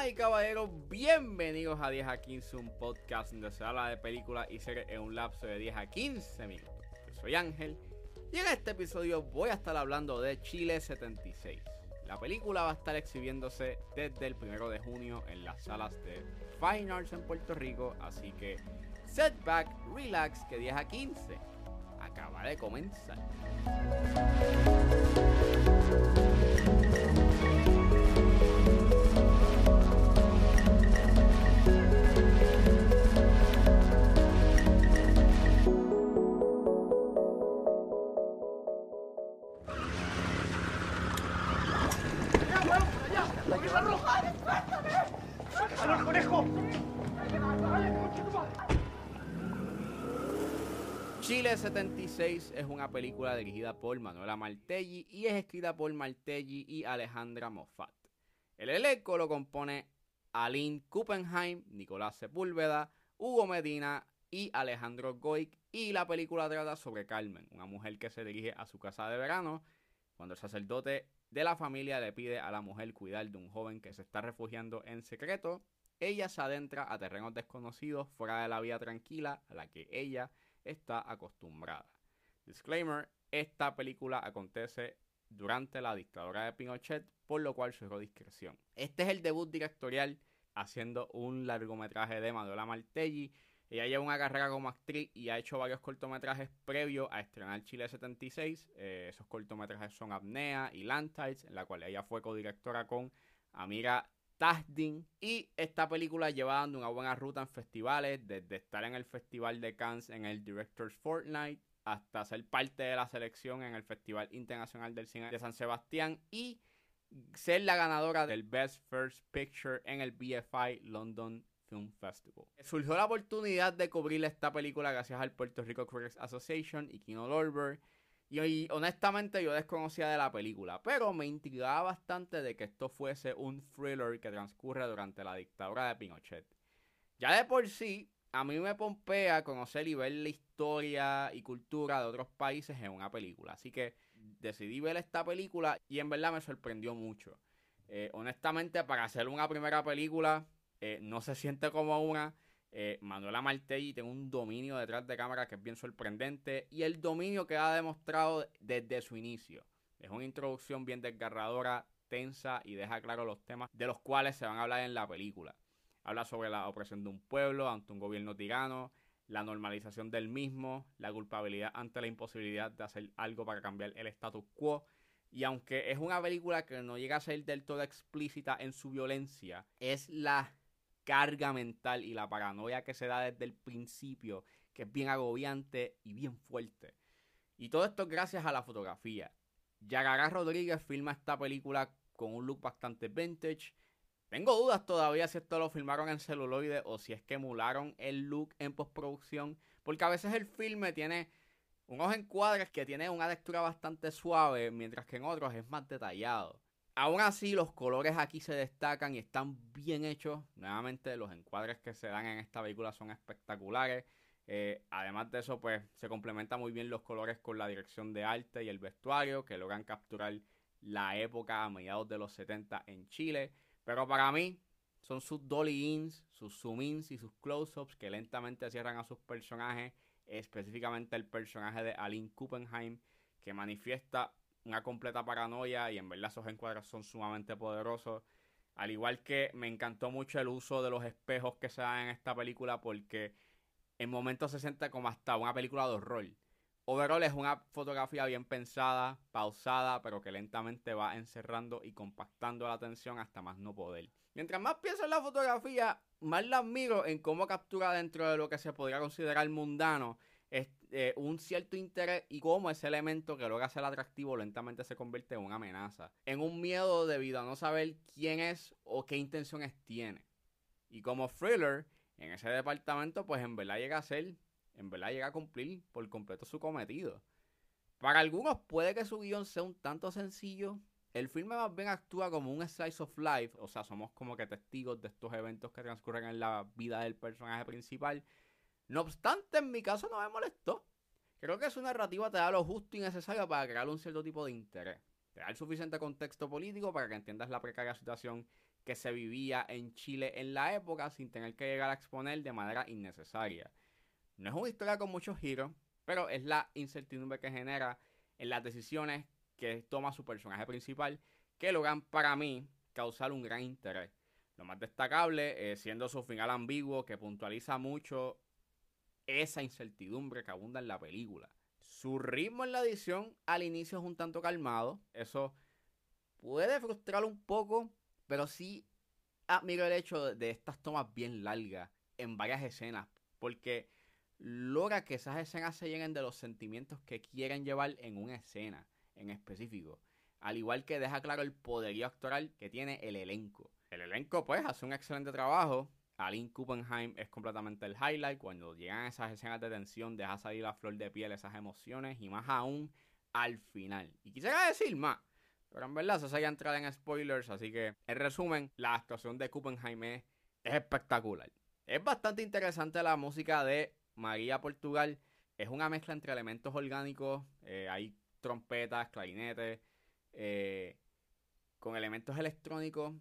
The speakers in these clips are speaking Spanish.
Damas y caballeros, bienvenidos a 10 a 15, un podcast donde se habla de películas y series en un lapso de 10 a 15 minutos. Yo soy Ángel y en este episodio voy a estar hablando de Chile 76. La película va a estar exhibiéndose desde el 1 de junio en las salas de Fine Arts en Puerto Rico, así que setback, relax, que 10 a 15 acaba de comenzar. Chile 76 es una película dirigida por Manuela Martelli y es escrita por Martelli y Alejandra Moffat. El elenco lo compone Aline Kuppenheim, Nicolás Sepúlveda, Hugo Medina y Alejandro Goic y la película trata sobre Carmen, una mujer que se dirige a su casa de verano cuando el sacerdote de la familia le pide a la mujer cuidar de un joven que se está refugiando en secreto. Ella se adentra a terrenos desconocidos fuera de la vida tranquila a la que ella está acostumbrada. Disclaimer, esta película acontece durante la dictadura de Pinochet, por lo cual sugiero discreción. Este es el debut directorial haciendo un largometraje de Manuela Martelli. Ella lleva una carrera como actriz y ha hecho varios cortometrajes previos a estrenar Chile 76. Eh, esos cortometrajes son Apnea y Lantides, en la cual ella fue codirectora con Amira Y esta película lleva dando una buena ruta en festivales, desde estar en el Festival de Cannes en el Directors Fortnight hasta ser parte de la selección en el Festival Internacional del Cine de San Sebastián y ser la ganadora del Best First Picture en el BFI London Film Festival. Surgió la oportunidad de cubrir esta película gracias al Puerto Rico Critics Association y Kino Lorber. Y, honestamente yo desconocía de la película, pero me intrigaba bastante de que esto fuese un thriller que transcurre durante la dictadura de Pinochet. Ya de por sí, a mí me pompea conocer y ver la historia y cultura de otros países en una película. Así que decidí ver esta película y en verdad me sorprendió mucho. Eh, honestamente, para hacer una primera película, eh, no se siente como una. Eh, Manuela Martelli tiene un dominio detrás de cámara que es bien sorprendente y el dominio que ha demostrado desde su inicio. Es una introducción bien desgarradora, tensa y deja claro los temas de los cuales se van a hablar en la película. Habla sobre la opresión de un pueblo ante un gobierno tirano, la normalización del mismo, la culpabilidad ante la imposibilidad de hacer algo para cambiar el status quo. Y aunque es una película que no llega a ser del todo explícita en su violencia, es la carga mental y la paranoia que se da desde el principio, que es bien agobiante y bien fuerte. Y todo esto gracias a la fotografía. Yagara Rodríguez filma esta película con un look bastante vintage. Tengo dudas todavía si esto lo filmaron en celuloide o si es que emularon el look en postproducción, porque a veces el filme tiene unos encuadres que tienen una textura bastante suave, mientras que en otros es más detallado. Aún así, los colores aquí se destacan y están bien hechos. Nuevamente, los encuadres que se dan en esta película son espectaculares. Eh, además de eso, pues se complementan muy bien los colores con la dirección de arte y el vestuario, que logran capturar la época a mediados de los 70 en Chile. Pero para mí, son sus dolly ins, sus zoom ins y sus close-ups que lentamente cierran a sus personajes, específicamente el personaje de Aline Kuppenheim, que manifiesta una completa paranoia y en verdad esos encuadres son sumamente poderosos. Al igual que me encantó mucho el uso de los espejos que se dan en esta película porque en momentos se siente como hasta una película de horror. Overall es una fotografía bien pensada, pausada, pero que lentamente va encerrando y compactando la atención hasta más no poder. Mientras más pienso en la fotografía, más la admiro en cómo captura dentro de lo que se podría considerar mundano eh, un cierto interés y cómo ese elemento que logra ser atractivo lentamente se convierte en una amenaza. En un miedo debido a no saber quién es o qué intenciones tiene. Y como thriller, en ese departamento, pues en verdad llega a ser, en verdad llega a cumplir por completo su cometido. Para algunos puede que su guion sea un tanto sencillo. El filme más bien actúa como un slice of life, o sea, somos como que testigos de estos eventos que transcurren en la vida del personaje principal no obstante, en mi caso no me molestó. Creo que su narrativa te da lo justo y necesario para crear un cierto tipo de interés. Te da el suficiente contexto político para que entiendas la precaria situación que se vivía en Chile en la época sin tener que llegar a exponer de manera innecesaria. No es una historia con muchos giros, pero es la incertidumbre que genera en las decisiones que toma su personaje principal que logran para mí causar un gran interés. Lo más destacable, siendo su final ambiguo, que puntualiza mucho esa incertidumbre que abunda en la película. Su ritmo en la edición al inicio es un tanto calmado. Eso puede frustrar un poco, pero sí admiro el hecho de estas tomas bien largas en varias escenas. Porque logra que esas escenas se llenen de los sentimientos que quieren llevar en una escena en específico. Al igual que deja claro el poderío actoral que tiene el elenco. El elenco, pues, hace un excelente trabajo. Aline Kuppenheim es completamente el highlight. Cuando llegan esas escenas de tensión, deja salir a flor de piel esas emociones y más aún al final. Y quisiera decir más, pero en verdad se sería entrar en spoilers, así que en resumen, la actuación de Kuppenheim es, espectacular. Es bastante interesante la música de María Portugal. Es una mezcla entre elementos orgánicos, eh, hay trompetas, clarinetes, eh, con elementos electrónicos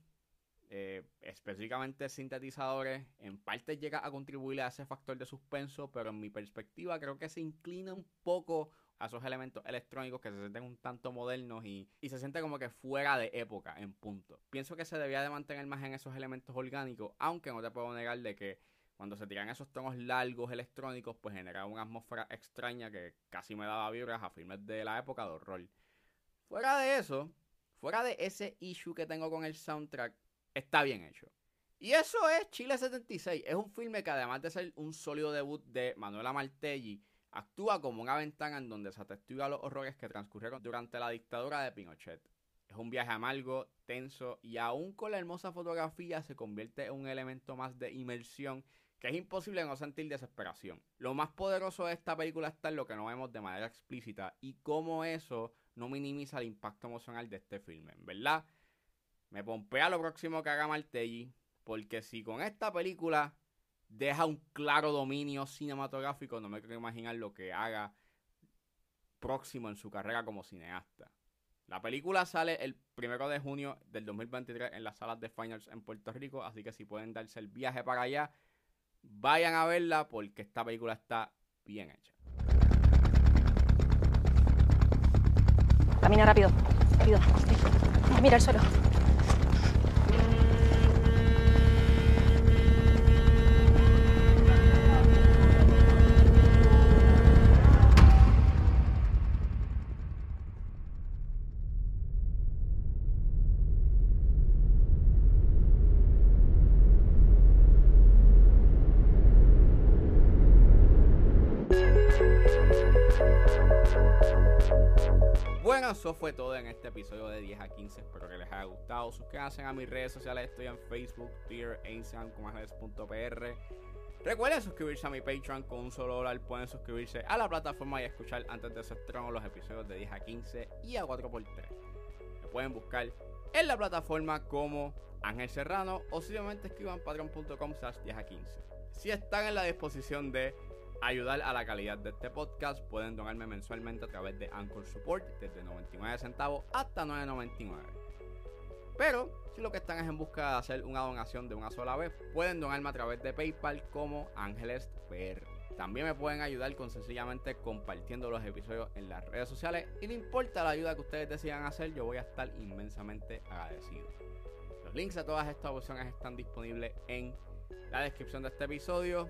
eh, específicamente sintetizadores, en parte llega a contribuir a ese factor de suspenso, pero en mi perspectiva creo que se inclina un poco a esos elementos electrónicos que se sienten un tanto modernos y, y, se siente como que fuera de época en punto. Pienso que se debía de mantener más en esos elementos orgánicos, aunque no te puedo negar de que cuando se tiran esos tonos largos electrónicos, pues genera una atmósfera extraña que casi me daba vibras a filmes de la época de horror. Fuera de eso, fuera de ese issue que tengo con el soundtrack, está bien hecho. Y eso es Chile 76. Es un filme que además de ser un sólido debut de Manuela Martelli, actúa como una ventana en donde se atestiga los horrores que transcurrieron durante la dictadura de Pinochet. Es un viaje amargo, tenso y aún con la hermosa fotografía se convierte en un elemento más de inmersión que es imposible no sentir desesperación. Lo más poderoso de esta película está en lo que no vemos de manera explícita y cómo eso no minimiza el impacto emocional de este filme, ¿verdad? Me pompea lo próximo que haga Martelli. Porque si con esta película deja un claro dominio cinematográfico, no me quiero imaginar lo que haga próximo en su carrera como cineasta. La película sale el primero de junio del 2023 en las salas de Finals en Puerto Rico, así que si pueden darse el viaje para allá, vayan a verla porque esta película está bien hecha. Camina rápido, rápido. Mira el suelo. Bueno, eso fue todo en este episodio de 10 a 15. Espero que les haya gustado. Suscríbanse a mis redes sociales. Estoy en Facebook, Twitter e Instagram como .pr. Recuerden suscribirse a mi Patreon con un solo dólar. Pueden suscribirse a la plataforma y escuchar antes de su estreno los episodios de 10 a 15 y a 4x3. Me pueden buscar en la plataforma como Ángel Serrano o simplemente escriban patreon.com slash 10 a 15. Si están en la disposición de ayudar a la calidad de este podcast, pueden donarme mensualmente a través de Anchor Support desde 99 centavos hasta 9.99. Pero si lo que están es en busca de hacer una donación de una sola vez, pueden donarme a través de PayPal como Ángeles PR. También me pueden ayudar con sencillamente compartiendo los episodios en las redes sociales y no importa la ayuda que ustedes decidan hacer, yo voy a estar inmensamente agradecido. Los links a todas estas opciones están disponibles en la descripción de este episodio.